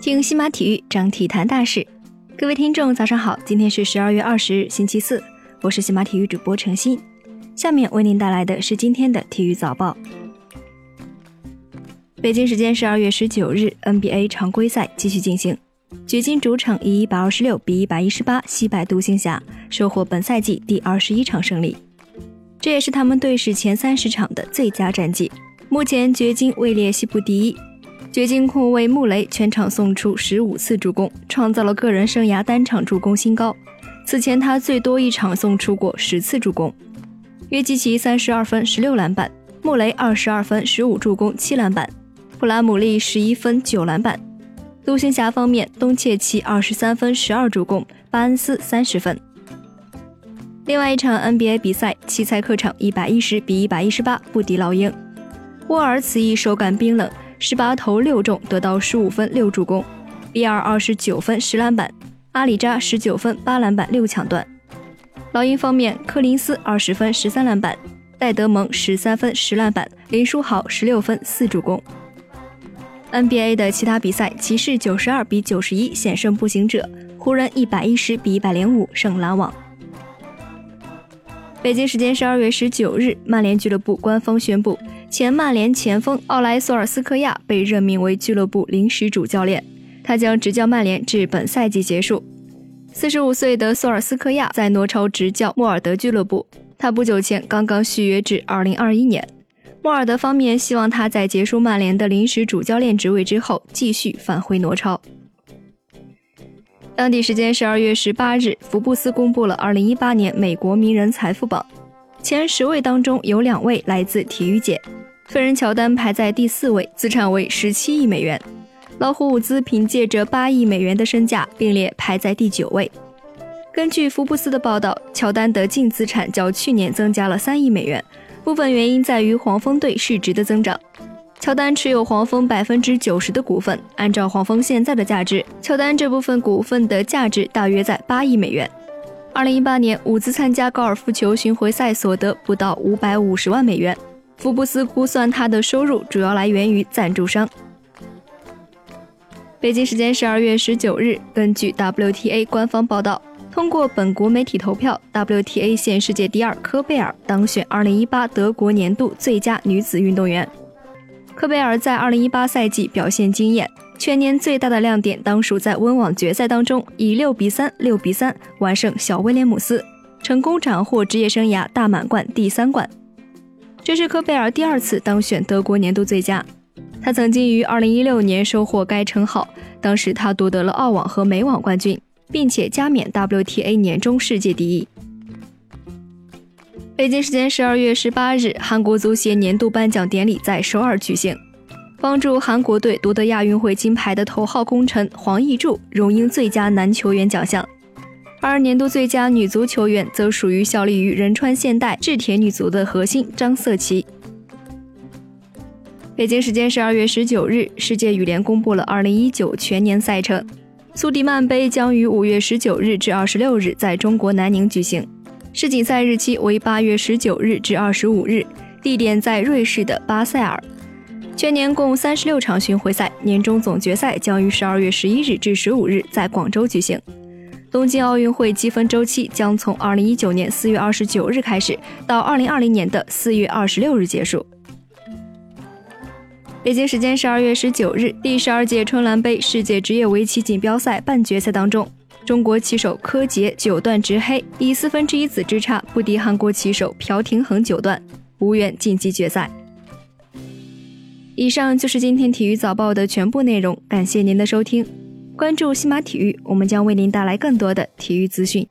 听西马体育，讲体坛大事。各位听众，早上好！今天是十二月二十日，星期四，我是西马体育主播程鑫。下面为您带来的是今天的体育早报。北京时间十二月十九日，NBA 常规赛继续进行，掘金主场以一百二十六比一百一十八惜败独行侠，收获本赛季第二十一场胜利。这也是他们队史前三十场的最佳战绩。目前掘金位列西部第一。掘金控卫穆雷全场送出十五次助攻，创造了个人生涯单场助攻新高。此前他最多一场送出过十次助攻。约基奇三十二分十六篮板，穆雷二十二分十五助攻七篮板，布拉姆利十一分九篮板。独行侠方面，东契奇二十三分十二助攻，巴恩斯三十分。另外一场 NBA 比赛，奇才客场一百一十比一百一十八不敌老鹰。沃尔此役手感冰冷，十八投六中，得到十五分六助攻。比尔二十九分十篮板，阿里扎十九分八篮板六抢断。老鹰方面，柯林斯二十分十三篮板，戴德蒙十三分十篮板，林书豪十六分四助攻。NBA 的其他比赛，骑士九十二比九十一险胜步行者，湖人一百一十比一百零五胜篮网。北京时间十二月十九日，曼联俱乐部官方宣布，前曼联前锋奥莱索尔斯克亚被任命为俱乐部临时主教练，他将执教曼联至本赛季结束。四十五岁的索尔斯克亚在挪超执教莫尔德俱乐部，他不久前刚刚续约至二零二一年。莫尔德方面希望他在结束曼联的临时主教练职位之后，继续返回挪超。当地时间十二月十八日，福布斯公布了二零一八年美国名人财富榜，前十位当中有两位来自体育界，费人乔丹排在第四位，资产为十七亿美元；老虎伍兹凭借着八亿美元的身价并列排在第九位。根据福布斯的报道，乔丹的净资产较去年增加了三亿美元，部分原因在于黄蜂队市值的增长。乔丹持有黄蜂百分之九十的股份，按照黄蜂现在的价值，乔丹这部分股份的价值大约在八亿美元。二零一八年，伍兹参加高尔夫球巡回赛所得不到五百五十万美元。福布斯估算他的收入主要来源于赞助商。北京时间十二月十九日，根据 WTA 官方报道，通过本国媒体投票，WTA 现世界第二科贝尔当选二零一八德国年度最佳女子运动员。科贝尔在2018赛季表现惊艳，全年最大的亮点当属在温网决赛当中以6比3、6比3完胜小威廉姆斯，成功斩获职业生涯大满贯第三冠。这是科贝尔第二次当选德国年度最佳，他曾经于2016年收获该称号，当时他夺得了澳网和美网冠军，并且加冕 WTA 年终世界第一。北京时间十二月十八日，韩国足协年度颁奖典礼在首尔举行。帮助韩国队夺得亚运会金牌的头号功臣黄义柱荣膺最佳男球员奖项，而年度最佳女足球员则属于效力于仁川现代制铁女足的核心张瑟琪。北京时间十二月十九日，世界羽联公布了二零一九全年赛程，苏迪曼杯将于五月十九日至二十六日在中国南宁举行。世锦赛日期为八月十九日至二十五日，地点在瑞士的巴塞尔。全年共三十六场巡回赛，年终总决赛将于十二月十一日至十五日在广州举行。东京奥运会积分周期将从二零一九年四月二十九日开始，到二零二零年的四月二十六日结束。北京时间十二月十九日，第十二届春兰杯世界职业围棋锦标赛半决赛当中。中国棋手柯洁九段执黑，以四分之一子之差不敌韩国棋手朴廷桓九段，无缘晋级决赛。以上就是今天体育早报的全部内容，感谢您的收听，关注西马体育，我们将为您带来更多的体育资讯。